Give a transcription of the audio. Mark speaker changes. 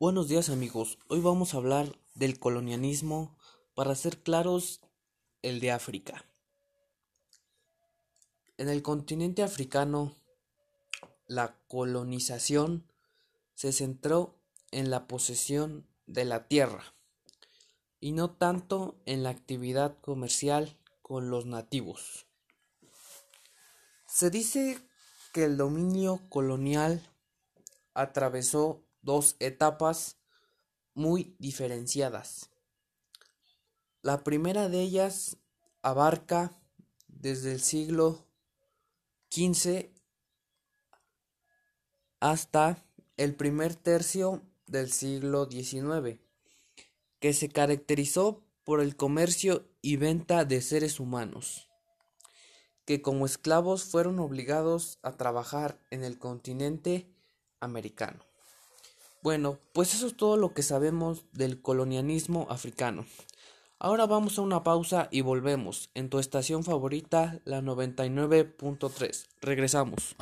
Speaker 1: Buenos días amigos, hoy vamos a hablar del colonialismo, para ser claros, el de África. En el continente africano, la colonización se centró en la posesión de la tierra y no tanto en la actividad comercial con los nativos. Se dice que el dominio colonial atravesó dos etapas muy diferenciadas. La primera de ellas abarca desde el siglo XV hasta el primer tercio del siglo XIX, que se caracterizó por el comercio y venta de seres humanos, que como esclavos fueron obligados a trabajar en el continente americano. Bueno, pues eso es todo lo que sabemos del colonialismo africano. Ahora vamos a una pausa y volvemos en tu estación favorita, la 99.3. Regresamos.